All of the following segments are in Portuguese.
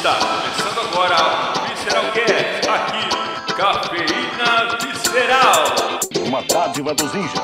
Está começando agora o Visceral Cast, aqui, Cafeína Visceral. Uma dádiva dos ninjas.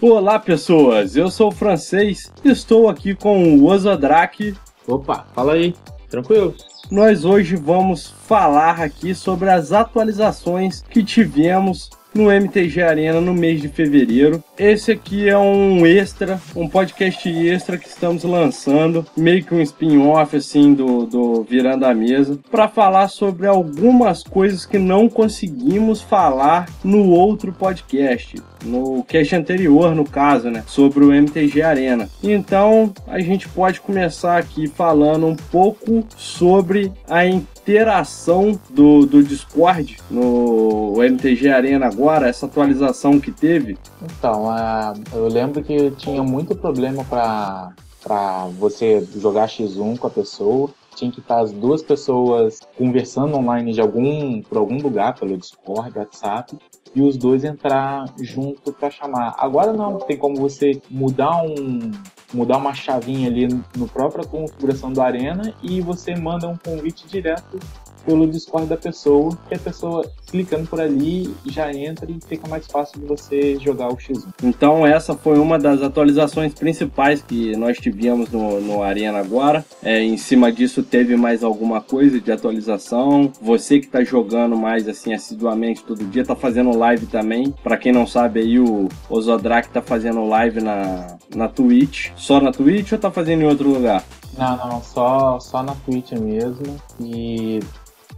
Olá pessoas, eu sou o francês, estou aqui com o Ozodrak. Opa, fala aí, tranquilo? Nós hoje vamos falar aqui sobre as atualizações que tivemos no MTG Arena no mês de fevereiro. Esse aqui é um extra, um podcast extra que estamos lançando, meio que um spin-off assim do, do Virando a Mesa, para falar sobre algumas coisas que não conseguimos falar no outro podcast, no cast anterior, no caso, né, sobre o MTG Arena. Então, a gente pode começar aqui falando um pouco sobre a interação do, do Discord no MTG Arena agora, essa atualização que teve? Então, uh, eu lembro que tinha muito problema para para você jogar X1 com a pessoa. Tinha que estar as duas pessoas conversando online de algum por algum lugar, pelo Discord, WhatsApp, e os dois entrar junto para chamar. Agora não, tem como você mudar um mudar uma chavinha ali no própria configuração do Arena e você manda um convite direto pelo Discord da pessoa, que a pessoa clicando por ali já entra e fica mais fácil de você jogar o X1. Então essa foi uma das atualizações principais que nós tivemos no, no Arena agora. É, em cima disso teve mais alguma coisa de atualização. Você que está jogando mais assim assiduamente todo dia, tá fazendo live também. Para quem não sabe aí, o, o Zodrak tá fazendo live na, na Twitch. Só na Twitch ou tá fazendo em outro lugar? Não, não, só, só na Twitch mesmo. E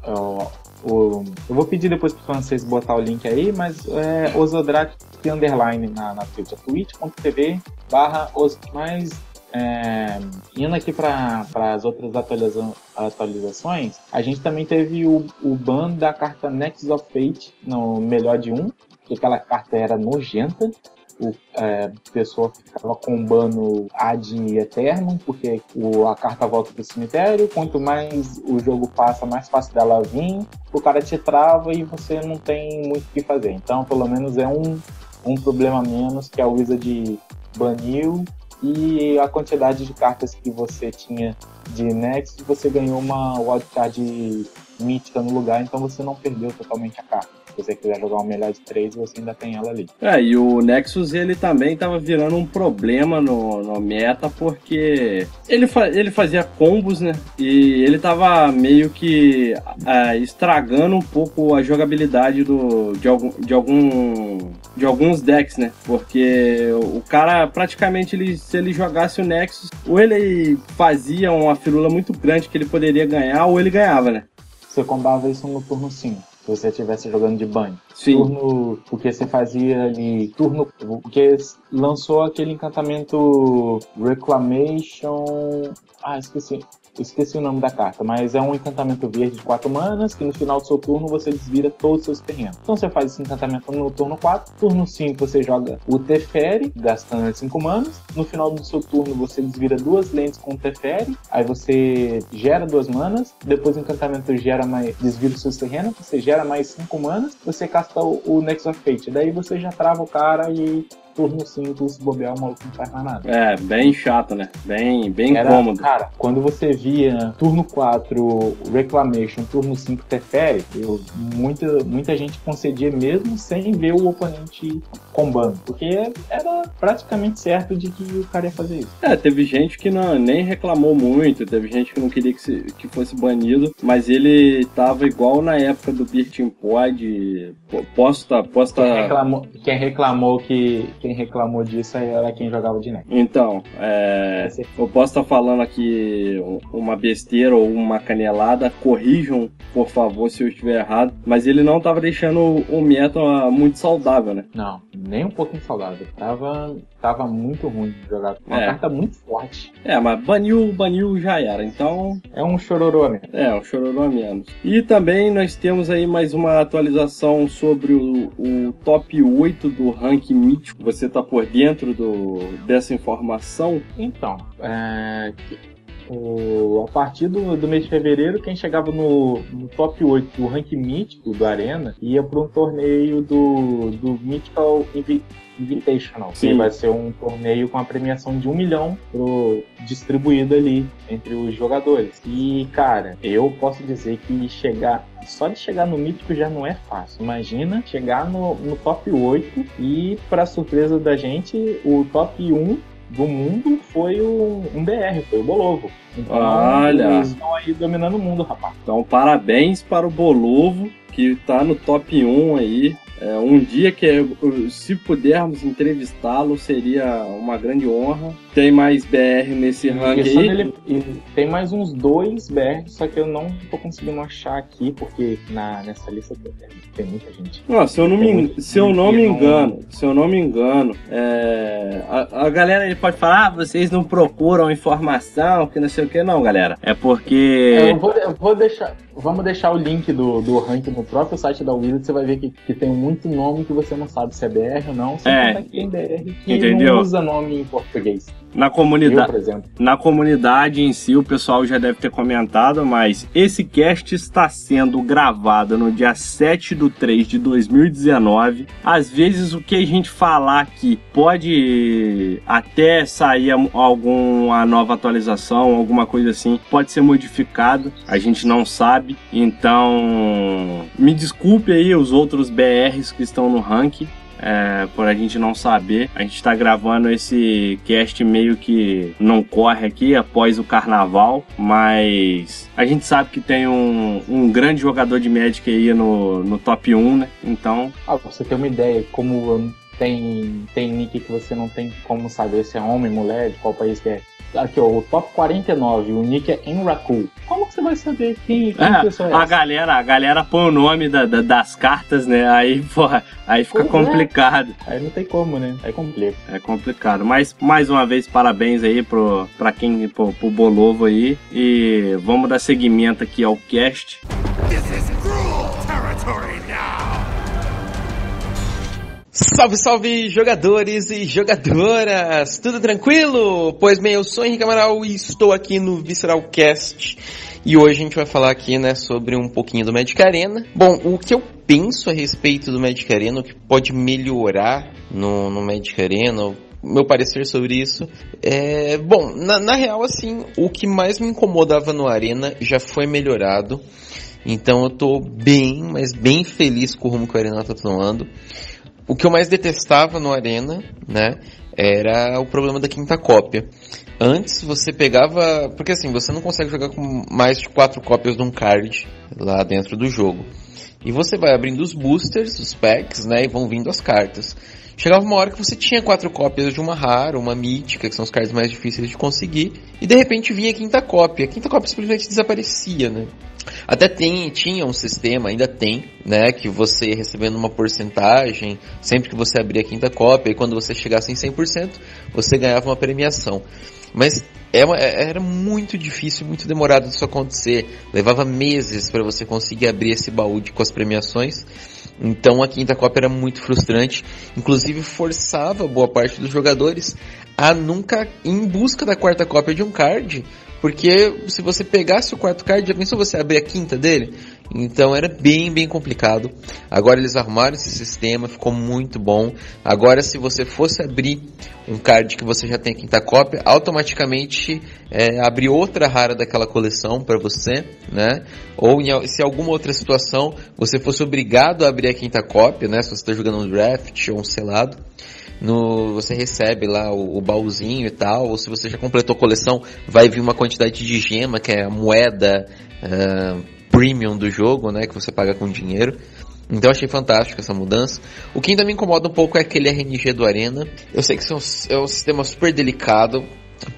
o, eu vou pedir depois para vocês botar o link aí, mas é Osodrak underline na, na Twitch, é twitch.tv barra os mais é, indo aqui para as outras atualiza atualizações, a gente também teve o, o ban da carta Nexus of Fate no melhor de um, que aquela carta era nojenta o, é, pessoa ficava combando ad eterno, porque o, a carta volta pro cemitério. Quanto mais o jogo passa, mais fácil dela vir. O cara te trava e você não tem muito o que fazer. Então, pelo menos é um, um problema menos que a Wizard baniu. E a quantidade de cartas que você tinha de Nexus, você ganhou uma wildcard mítica no lugar, então você não perdeu totalmente a carta se você quiser jogar um melhor de três, você ainda tem ela ali. É, e o Nexus ele também estava virando um problema no, no meta, porque ele, fa ele fazia combos, né? E ele tava meio que é, estragando um pouco a jogabilidade do, de, algum, de, algum, de alguns decks, né? Porque o cara praticamente ele, se ele jogasse o Nexus, ou ele fazia uma firula muito grande que ele poderia ganhar, ou ele ganhava, né? Você combava isso no turno 5 se você estivesse jogando de banho. Sim. Turno, porque você fazia ali, turno, porque lançou aquele encantamento Reclamation, ah, esqueci, esqueci o nome da carta, mas é um encantamento verde de 4 manas que no final do seu turno você desvira todos os seus terrenos. Então você faz esse encantamento no turno 4, turno 5 você joga o Teferi, gastando 5 manas. No final do seu turno você desvira duas lentes com o Teferi, aí você gera duas manas, depois o encantamento gera mais, desvira os seus terrenos, você gera mais 5 manas, você casta o, o Nexus of Fate. Daí você já trava o cara e turno simples, bobear, o maluco não faz mais nada. É, bem chato, né? Bem, bem Era, cômodo. Cara, quando você via turno 4 Reclamation, turno 5 Teferi, muita, muita gente concedia mesmo sem ver o oponente combando, porque era praticamente certo de que o cara ia fazer isso. É, teve gente que não, nem reclamou muito, teve gente que não queria que, se, que fosse banido, mas ele tava igual na época do Birtin Pod. Posso tá, posso tá... Quem reclamou, quem reclamou que quem reclamou disso era quem jogava de NEC. Então, é, eu posso estar falando aqui uma besteira ou uma canelada, corrijam, por favor, se eu estiver errado, mas ele não estava deixando o meta muito saudável, né? Não, nem um pouquinho saudável. Tava, tava muito ruim de jogar. Uma é. carta muito forte. É, mas baniu, baniu já era, então... É um chororô menos. É, um chororô menos. E também nós temos aí mais uma atualização sobre o, o top 8 do ranking mítico você está por dentro do, dessa informação? Então, é, o, a partir do, do, mês de fevereiro, quem chegava no, no top 8 do ranking mítico do Arena ia para um torneio do, do Mythical Invitational, Sim. que vai ser um torneio com a premiação de um milhão pro, distribuído ali entre os jogadores. E, cara, eu posso dizer que chegar só de chegar no mítico já não é fácil. Imagina chegar no, no top 8 e, para surpresa da gente, o top 1 do mundo foi o, um BR, foi o Bolovo. Então, Olha. eles estão aí dominando o mundo, rapaz. Então, parabéns para o Bolovo, que está no top 1 aí é, um dia que, se pudermos entrevistá-lo, seria uma grande honra. Tem mais BR nesse ranking aí? tem mais uns dois BR, só que eu não tô conseguindo achar aqui, porque na, nessa lista tem muita gente. Não, se eu não, me, se eu não me engano, se eu não me engano, é, a, a galera ele pode falar, ah, vocês não procuram informação, que não sei o que, não, galera. É porque. É, eu vou, eu vou deixar. Vamos deixar o link do, do ranking no próprio site da Wizard, você vai ver que, que tem muito nome que você não sabe se é BR ou não. Você é, que tem BR que entendeu? não usa nome em português. Na comunidade, na comunidade em si, o pessoal já deve ter comentado, mas esse cast está sendo gravado no dia 7 de 3 de 2019. Às vezes, o que a gente falar aqui pode até sair alguma nova atualização, alguma coisa assim, pode ser modificado, a gente não sabe. Então, me desculpe aí os outros BRs que estão no ranking é, por a gente não saber. A gente está gravando esse cast meio que não corre aqui após o carnaval, mas a gente sabe que tem um, um grande jogador de Magic aí no, no top 1, né? Então. Ah, você tem uma ideia como tem, tem nick que você não tem como saber se é homem, mulher, de qual país que é. Aqui, ó, o top 49, o nick é Enraku. Como que você vai saber quem, quem é, pessoa é a essa? galera, a galera põe o nome da, da, das cartas, né? Aí, porra, aí fica pois é. complicado. É. Aí não tem como, né? Aí complica. É complicado. Mas, mais uma vez, parabéns aí pro, pra quem, pro, pro Bolovo aí. E vamos dar seguimento aqui ao cast. This is cruel territory. Salve, salve, jogadores e jogadoras! Tudo tranquilo? Pois bem, eu sou Henrique Amaral e estou aqui no Visceral Cast e hoje a gente vai falar aqui, né, sobre um pouquinho do Magic Arena. Bom, o que eu penso a respeito do Magic Arena, o que pode melhorar no, no Magic Arena, meu parecer sobre isso. É, bom, na, na real, assim, o que mais me incomodava no Arena já foi melhorado. Então eu tô bem, mas bem feliz com o rumo que o Arena tá tomando. O que eu mais detestava no Arena, né, era o problema da quinta cópia. Antes você pegava, porque assim, você não consegue jogar com mais de quatro cópias de um card lá dentro do jogo. E você vai abrindo os boosters, os packs, né, e vão vindo as cartas. Chegava uma hora que você tinha quatro cópias de uma rara, uma mítica, que são os cards mais difíceis de conseguir, e de repente vinha a quinta cópia. A quinta cópia simplesmente desaparecia, né? Até tem, tinha um sistema, ainda tem, né, que você recebendo uma porcentagem, sempre que você abria a quinta cópia, e quando você chegasse em 100%, você ganhava uma premiação. Mas é é, era muito difícil, muito demorado disso acontecer. Levava meses para você conseguir abrir esse baú de, com as premiações. Então a quinta cópia era muito frustrante, inclusive forçava boa parte dos jogadores a nunca ir em busca da quarta cópia de um card, porque se você pegasse o quarto card, já pensou você abrir a quinta dele? Então era bem, bem complicado. Agora eles arrumaram esse sistema, ficou muito bom. Agora se você fosse abrir um card que você já tem a quinta cópia, automaticamente é, abre outra rara daquela coleção para você, né? Ou em, se alguma outra situação você fosse obrigado a abrir a quinta cópia, né? Se você está jogando um draft ou um selado, no, você recebe lá o, o, baúzinho e tal, ou se você já completou a coleção, vai vir uma quantidade de gema, que é a moeda uh, premium do jogo, né, que você paga com dinheiro. Então achei fantástico essa mudança. O que ainda me incomoda um pouco é aquele RNG do Arena. Eu sei que é é um sistema super delicado,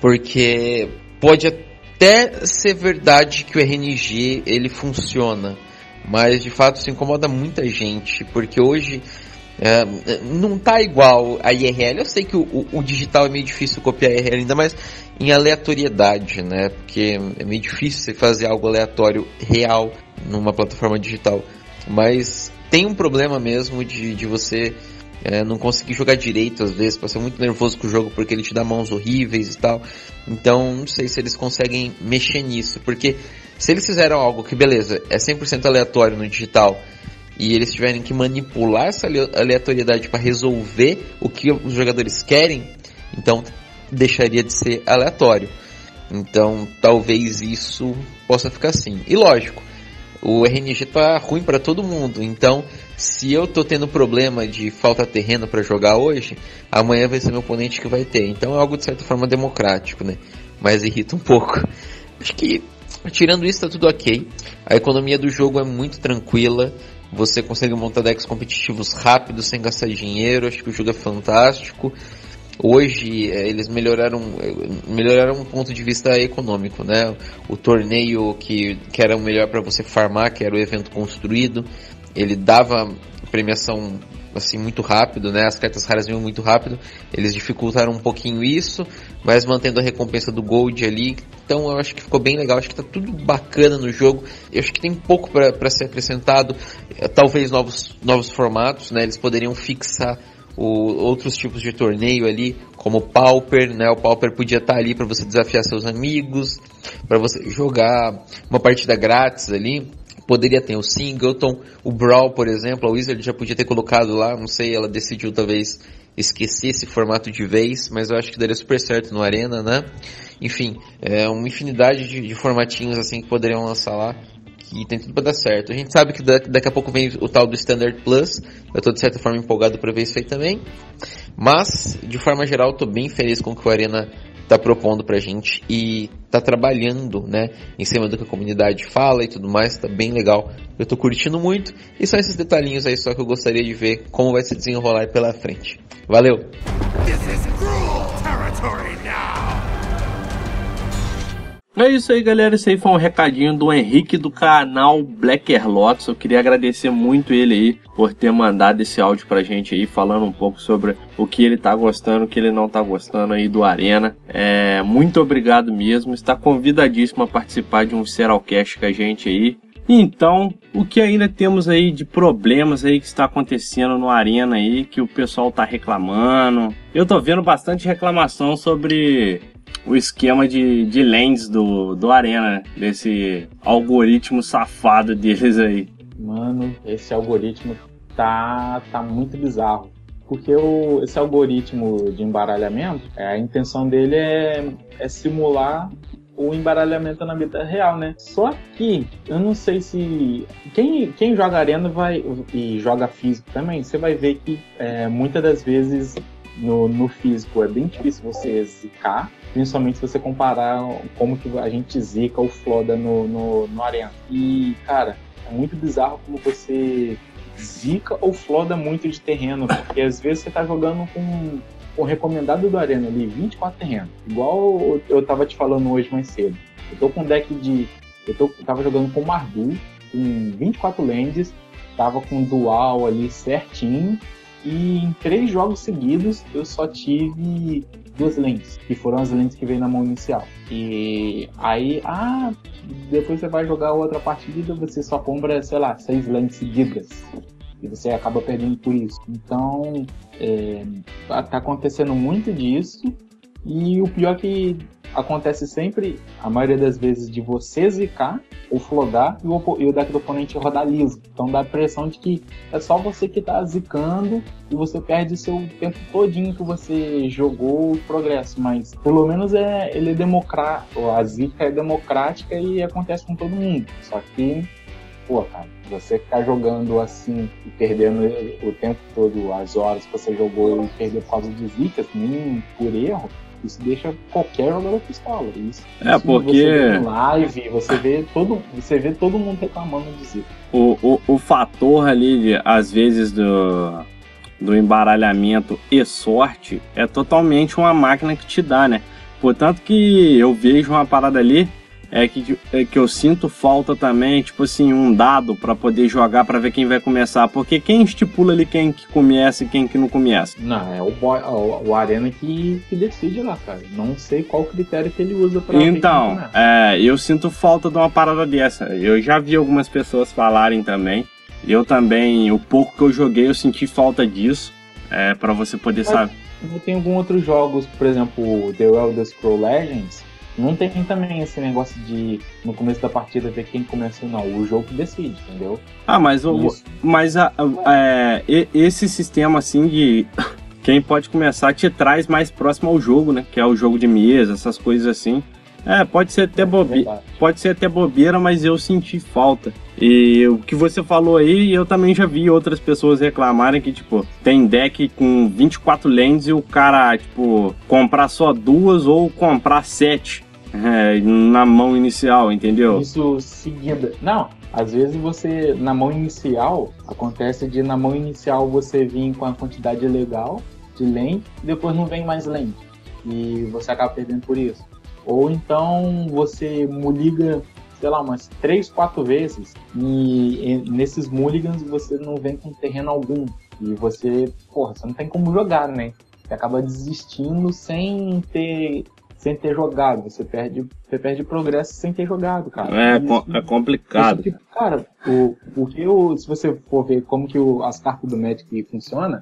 porque pode até ser verdade que o RNG ele funciona, mas de fato isso incomoda muita gente, porque hoje é, não tá igual a IRL. Eu sei que o, o, o, digital é meio difícil copiar a IRL, ainda mais em aleatoriedade, né? Porque é meio difícil você fazer algo aleatório real numa plataforma digital. Mas tem um problema mesmo de, de você é, não conseguir jogar direito às vezes, ser muito nervoso com o jogo porque ele te dá mãos horríveis e tal. Então, não sei se eles conseguem mexer nisso, porque se eles fizeram algo que, beleza, é 100% aleatório no digital e eles tiverem que manipular essa aleatoriedade para resolver o que os jogadores querem, então deixaria de ser aleatório. Então talvez isso possa ficar assim. E lógico, o RNG tá ruim para todo mundo. Então, se eu tô tendo problema de falta terreno para jogar hoje, amanhã vai ser meu oponente que vai ter. Então é algo de certa forma democrático, né? Mas irrita um pouco. Acho que tirando isso tá tudo ok. A economia do jogo é muito tranquila. Você consegue montar decks competitivos rápidos sem gastar dinheiro. Acho que o jogo é fantástico. Hoje é, eles melhoraram, melhoraram um ponto de vista econômico, né? O torneio que, que era o melhor para você farmar, que era o evento construído, ele dava premiação assim muito rápido, né? As cartas raras vinham muito rápido. Eles dificultaram um pouquinho isso, mas mantendo a recompensa do Gold ali. Então eu acho que ficou bem legal. Acho que tá tudo bacana no jogo. Eu acho que tem pouco para ser acrescentado. É, talvez novos, novos formatos, né? Eles poderiam fixar o, outros tipos de torneio ali, como o Pauper, né? O Pauper podia estar tá ali para você desafiar seus amigos, para você jogar uma partida grátis ali. Poderia ter o Singleton, o Brawl, por exemplo, a Wizard já podia ter colocado lá, não sei, ela decidiu talvez esquecer esse formato de vez, mas eu acho que daria super certo no Arena, né? Enfim, é uma infinidade de, de formatinhos assim que poderiam lançar lá que tem tudo para dar certo. A gente sabe que daqui a pouco vem o tal do Standard Plus. Eu tô de certa forma empolgado para ver isso aí também. Mas, de forma geral, tô bem feliz com o que o Arena tá propondo pra gente e tá trabalhando, né, em cima do que a comunidade fala e tudo mais, tá bem legal. Eu tô curtindo muito e são esses detalhinhos aí só que eu gostaria de ver como vai se desenrolar pela frente. Valeu! É isso aí, galera. Esse aí foi um recadinho do Henrique do canal Blacker Lotus. Eu queria agradecer muito ele aí por ter mandado esse áudio pra gente aí, falando um pouco sobre o que ele tá gostando, o que ele não tá gostando aí do Arena. É, muito obrigado mesmo. Está convidadíssimo a participar de um Seralcast com a gente aí. Então, o que ainda temos aí de problemas aí que está acontecendo no Arena aí, que o pessoal tá reclamando. Eu tô vendo bastante reclamação sobre o esquema de, de lens do, do Arena, né? desse algoritmo safado deles aí. Mano, esse algoritmo tá, tá muito bizarro. Porque o, esse algoritmo de embaralhamento, é, a intenção dele é, é simular o embaralhamento na vida real, né? Só que eu não sei se quem, quem joga arena vai e joga físico também, você vai ver que é, muitas das vezes no, no físico é bem difícil você zicar, principalmente se você comparar como que a gente zica o Floda no, no, no Arena. E, cara, é muito bizarro como você zica ou floda muito de terreno, porque às vezes você tá jogando com o recomendado do Arena ali, 24 terrenos. Igual eu tava te falando hoje mais cedo. Eu tô com um deck de. Eu tô, tava jogando com Mardu, com 24 lands, tava com dual ali certinho, e em três jogos seguidos eu só tive duas lentes, que foram as lentes que veio na mão inicial. E aí, ah, depois você vai jogar outra partida, você só compra, sei lá, seis lentes seguidas. E você acaba perdendo por isso. Então, é, tá acontecendo muito disso. E o pior é que acontece sempre, a maioria das vezes, de você zicar ou flodar e o, e o deck do oponente rodar liso. Então dá a impressão de que é só você que está zicando e você perde seu tempo todinho que você jogou o progresso. Mas pelo menos é, ele é democrático, a zica é democrática e acontece com todo mundo. Só que, pô, cara, você ficar jogando assim e perdendo o tempo todo, as horas que você jogou e perder por causa de zicas, nem por erro, isso deixa qualquer jogador pistola. Isso, é, isso porque. Você vê live, você vê todo, você vê todo mundo reclamando disso. O, o, o fator ali, de, às vezes, do, do embaralhamento e sorte é totalmente uma máquina que te dá, né? Portanto que eu vejo uma parada ali é que, é que eu sinto falta também, tipo assim, um dado para poder jogar para ver quem vai começar. Porque quem estipula ali quem que começa e quem que não começa? Não, é o, boy, o, o Arena que, que decide lá, cara. Não sei qual critério que ele usa pra Então, é, eu sinto falta de uma parada dessa. Eu já vi algumas pessoas falarem também. Eu também, o pouco que eu joguei, eu senti falta disso. É, para você poder saber. Tem alguns outros jogos, por exemplo, The Elder Scrolls Legends, não tem também esse negócio de no começo da partida ver quem começou, não. O jogo que decide, entendeu? Ah, mas, o, mas a, a, é, esse sistema assim de quem pode começar te traz mais próximo ao jogo, né? Que é o jogo de mesa, essas coisas assim. É, pode ser até bobeira, pode ser até bobeira, mas eu senti falta. E o que você falou aí, eu também já vi outras pessoas reclamarem que, tipo, tem deck com 24 lands e o cara, tipo, comprar só duas ou comprar sete é, na mão inicial, entendeu? Isso seguida. Não, às vezes você, na mão inicial, acontece de na mão inicial você vir com a quantidade legal de land e depois não vem mais land. E você acaba perdendo por isso. Ou então você muliga, sei lá, umas 3, 4 vezes e, e nesses mulligans você não vem com terreno algum. E você, porra, você não tem como jogar, né? Você acaba desistindo sem ter sem ter jogado. Você perde, você perde progresso sem ter jogado, cara. É, isso, é complicado. Isso, tipo, cara, o, porque o, se você for ver como que o, as cartas do Magic funcionam,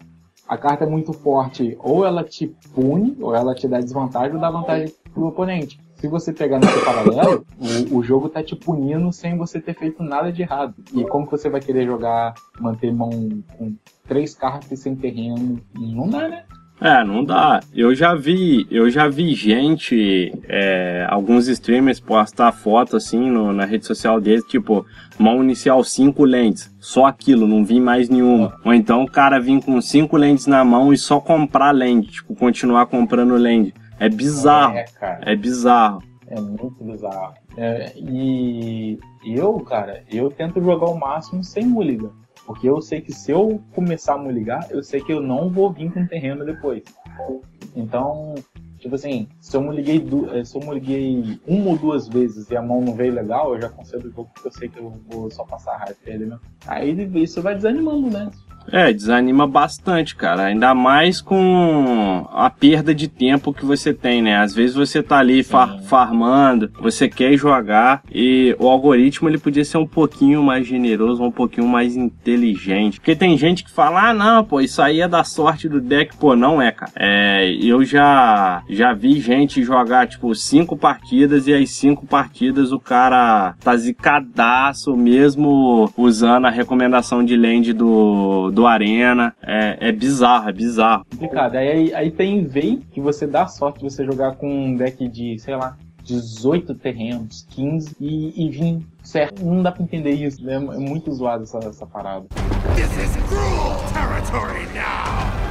a carta é muito forte, ou ela te pune, ou ela te dá desvantagem, ou dá vantagem pro oponente. Se você pegar nesse paralelo, o, o jogo tá te punindo sem você ter feito nada de errado. E como que você vai querer jogar, manter mão com três cartas sem terreno? Não dá, né? É, não dá. Eu já vi, eu já vi gente, é, alguns streamers postar foto assim no, na rede social deles, tipo, mão inicial cinco lentes, só aquilo, não vi mais nenhuma. Ou então o cara vir com cinco lentes na mão e só comprar lente, tipo, continuar comprando lente. É bizarro. É, é bizarro. É muito bizarro. É, e eu, cara, eu tento jogar o máximo sem mulligan. Porque eu sei que se eu começar a me ligar, eu sei que eu não vou vir com terreno depois. Então, tipo assim, se eu me liguei, eh, se eu me liguei uma ou duas vezes e a mão não veio legal, eu já concedo o jogo porque eu sei que eu vou só passar raiva ele mesmo. Aí isso vai desanimando, né? É, desanima bastante, cara. Ainda mais com a perda de tempo que você tem, né? Às vezes você tá ali far farmando, você quer jogar e o algoritmo ele podia ser um pouquinho mais generoso, um pouquinho mais inteligente. Porque tem gente que fala, ah, não, pô, isso aí é da sorte do deck. Pô, não é, cara. É, eu já, já vi gente jogar, tipo, cinco partidas e as cinco partidas o cara tá zicadaço mesmo usando a recomendação de land do do Arena. É, é bizarro, é bizarro. Complicado. Aí, aí tem vez que você dá sorte de você jogar com um deck de, sei lá, 18 terrenos, 15 e, e vir certo. Não dá pra entender isso, né? É muito zoado essa, essa parada. This is cruel territory now!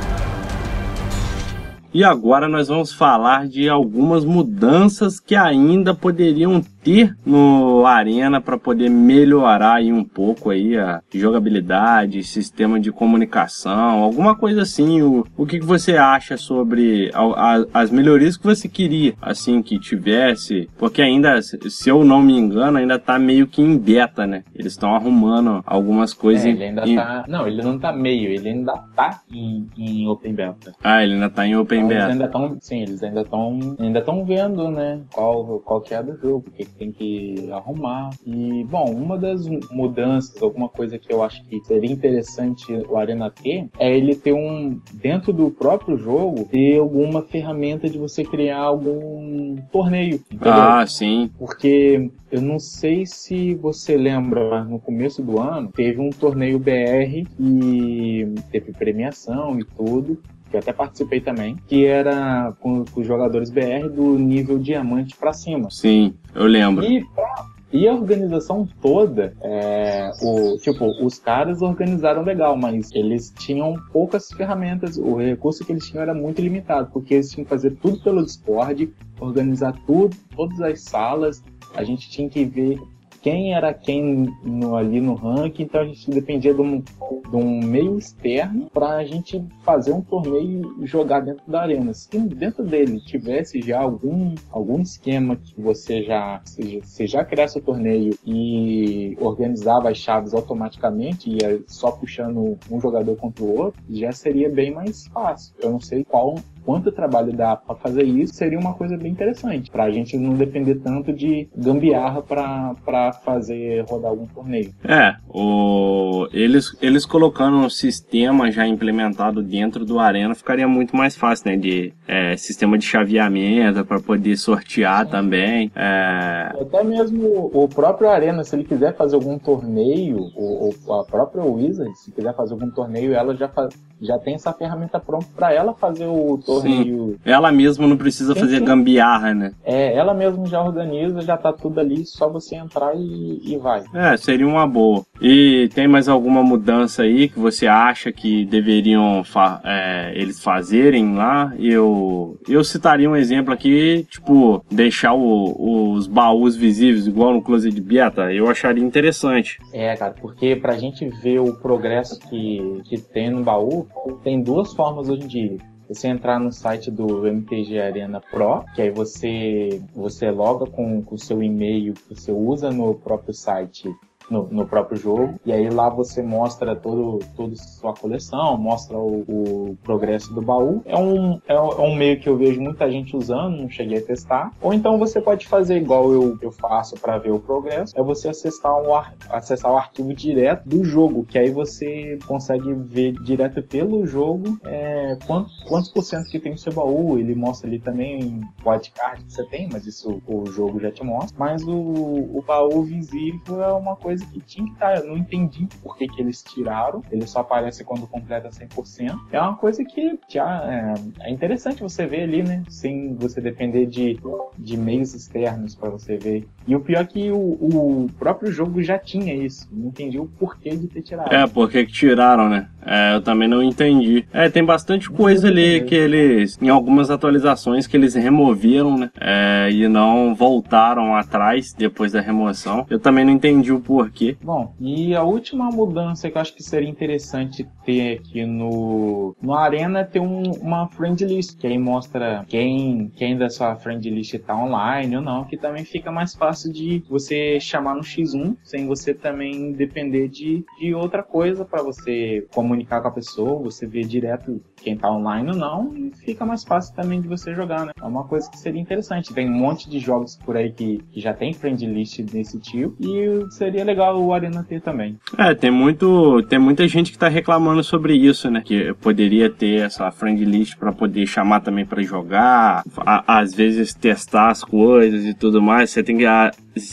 E agora nós vamos falar de algumas mudanças que ainda poderiam ter no Arena para poder melhorar aí um pouco aí a jogabilidade, sistema de comunicação, alguma coisa assim. O, o que, que você acha sobre a, a, as melhorias que você queria, assim, que tivesse? Porque ainda, se eu não me engano, ainda tá meio que em beta, né? Eles estão arrumando algumas coisas. É, ele ainda em... tá... Não, ele não tá meio, ele ainda tá em, em open beta. Ah, ele ainda tá em open então, beta. Eles ainda tão, sim, eles ainda estão ainda estão vendo, né, qual, qual que é do jogo, o que tem que arrumar. E, bom, uma das mudanças, alguma coisa que eu acho que seria interessante o Arena ter, é ele ter um, dentro do próprio jogo, ter alguma ferramenta de você criar algum torneio. Entendeu? Ah, sim. Porque eu não sei se você lembra, no começo do ano, teve um torneio BR e teve premiação e tudo que eu até participei também, que era com, com os jogadores BR do nível diamante para cima. Sim, eu lembro. E pra, e a organização toda, é, o, tipo, os caras organizaram legal, mas eles tinham poucas ferramentas, o recurso que eles tinham era muito limitado, porque eles tinham que fazer tudo pelo Discord, organizar tudo, todas as salas, a gente tinha que ver quem era quem no, ali no ranking, então a gente dependia de um, de um meio externo para a gente fazer um torneio e jogar dentro da arena. Se dentro dele tivesse já algum, algum esquema que você já, você já criasse o torneio e organizava as chaves automaticamente, ia só puxando um jogador contra o outro, já seria bem mais fácil. Eu não sei qual quanto trabalho dá para fazer isso, seria uma coisa bem interessante, para a gente não depender tanto de gambiarra para fazer rodar algum torneio. É, o, eles, eles colocando um sistema já implementado dentro do Arena ficaria muito mais fácil, né? De é, sistema de chaveamento para poder sortear também. É... Até mesmo o próprio Arena, se ele quiser fazer algum torneio, ou, ou a própria Wizard, se quiser fazer algum torneio, ela já faz, já tem essa ferramenta pronta para ela fazer o torneio. Sim. Ela mesma não precisa fazer gambiarra, né? É, ela mesma já organiza, já tá tudo ali, só você entrar e, e vai. É, seria uma boa. E tem mais alguma mudança aí que você acha que deveriam fa é, eles fazerem lá? Eu, eu citaria um exemplo aqui, tipo, deixar o, os baús visíveis, igual no Closet Beta, eu acharia interessante. É, cara, porque pra gente ver o progresso que, que tem no baú, tem duas formas hoje em dia. Você entrar no site do MTG Arena Pro, que aí você você loga com o seu e-mail que você usa no próprio site no, no, próprio jogo. E aí lá você mostra todo, toda sua coleção, mostra o, o progresso do baú. É um, é, é, um meio que eu vejo muita gente usando, não cheguei a testar. Ou então você pode fazer igual eu, eu faço para ver o progresso, é você acessar, um, acessar o arquivo direto do jogo, que aí você consegue ver direto pelo jogo é, quantos, quantos por cento que tem o seu baú. Ele mostra ali também o wildcard que você tem, mas isso o jogo já te mostra. Mas o, o baú visível é uma coisa coisa que tinha que estar. Tá, eu não entendi por que, que eles tiraram. Ele só aparece quando completa 100%. É uma coisa que já é, é interessante você ver ali, né? Sem você depender de, de meios externos para você ver. E o pior é que o, o próprio jogo já tinha isso. Não entendi o porquê de ter tirado. É, porque que tiraram, né? É, eu também não entendi. É, tem bastante coisa ali que eles, em algumas atualizações, que eles removeram, né? É, e não voltaram atrás depois da remoção. Eu também não entendi o porquê porquê. Bom, e a última mudança que eu acho que seria interessante ter aqui no, no Arena é ter um, uma friend list, que aí mostra quem, quem da sua friend list tá online ou não, que também fica mais fácil de você chamar no X1, sem você também depender de, de outra coisa para você comunicar com a pessoa, você ver direto quem tá online ou não, e fica mais fácil também de você jogar, né? É uma coisa que seria interessante. Tem um monte de jogos por aí que, que já tem friend list desse tipo, e seria legal legal o Arena ter também. É, tem muito, tem muita gente que tá reclamando sobre isso, né? Que poderia ter essa friend list para poder chamar também para jogar, a, às vezes testar as coisas e tudo mais. Você tem que a,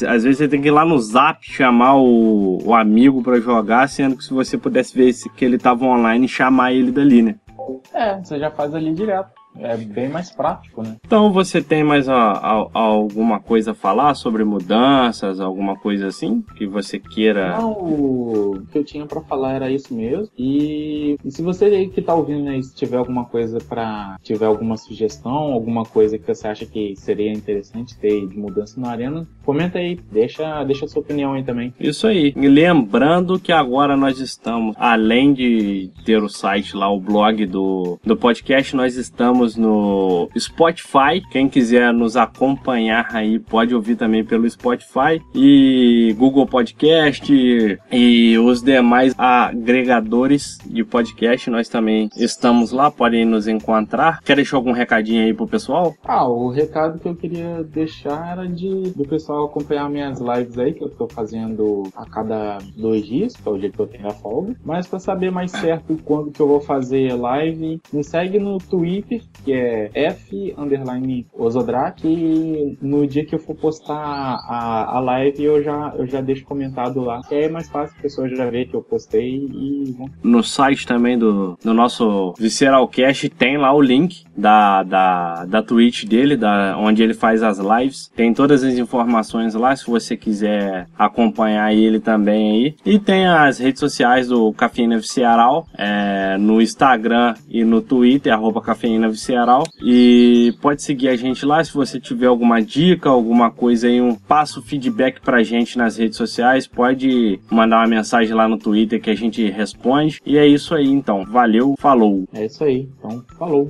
às vezes você tem que ir lá no Zap chamar o, o amigo para jogar, sendo que se você pudesse ver que ele tava online, chamar ele dali, né? É, você já faz ali direto é bem mais prático, né? Então você tem mais a, a, alguma coisa a falar sobre mudanças, alguma coisa assim que você queira? Não, o que eu tinha para falar era isso mesmo. E, e, se você que tá ouvindo aí, se tiver alguma coisa para tiver alguma sugestão, alguma coisa que você acha que seria interessante ter de mudança na arena, comenta aí, deixa, deixa a sua opinião aí também. Isso aí. E lembrando que agora nós estamos, além de ter o site lá, o blog do, do podcast, nós estamos estamos no Spotify. Quem quiser nos acompanhar aí pode ouvir também pelo Spotify e Google Podcast e os demais agregadores de podcast. Nós também estamos lá, podem nos encontrar. Quer deixar algum recadinho aí pro pessoal? Ah, o recado que eu queria deixar era de do pessoal acompanhar minhas lives aí que eu tô fazendo a cada dois dias, que é o dia que eu tenho a folga. Mas para saber mais certo quando que eu vou fazer live, me segue no Twitter, que é F underline Osodrak e no dia que eu for postar a, a live eu já, eu já deixo comentado lá. Que é mais fácil, a pessoa já vê que eu postei e No site também do, do nosso Visceralcast tem lá o link da, da, da Twitch dele, da, onde ele faz as lives. Tem todas as informações lá, se você quiser acompanhar ele também aí. E tem as redes sociais do Cafeína Visceral, é, no Instagram e no Twitter, arroba Cafeína Visceral. E pode seguir a gente lá se você tiver alguma dica, alguma coisa aí, um passo feedback pra gente nas redes sociais. Pode mandar uma mensagem lá no Twitter que a gente responde. E é isso aí então. Valeu, falou. É isso aí. Então, falou.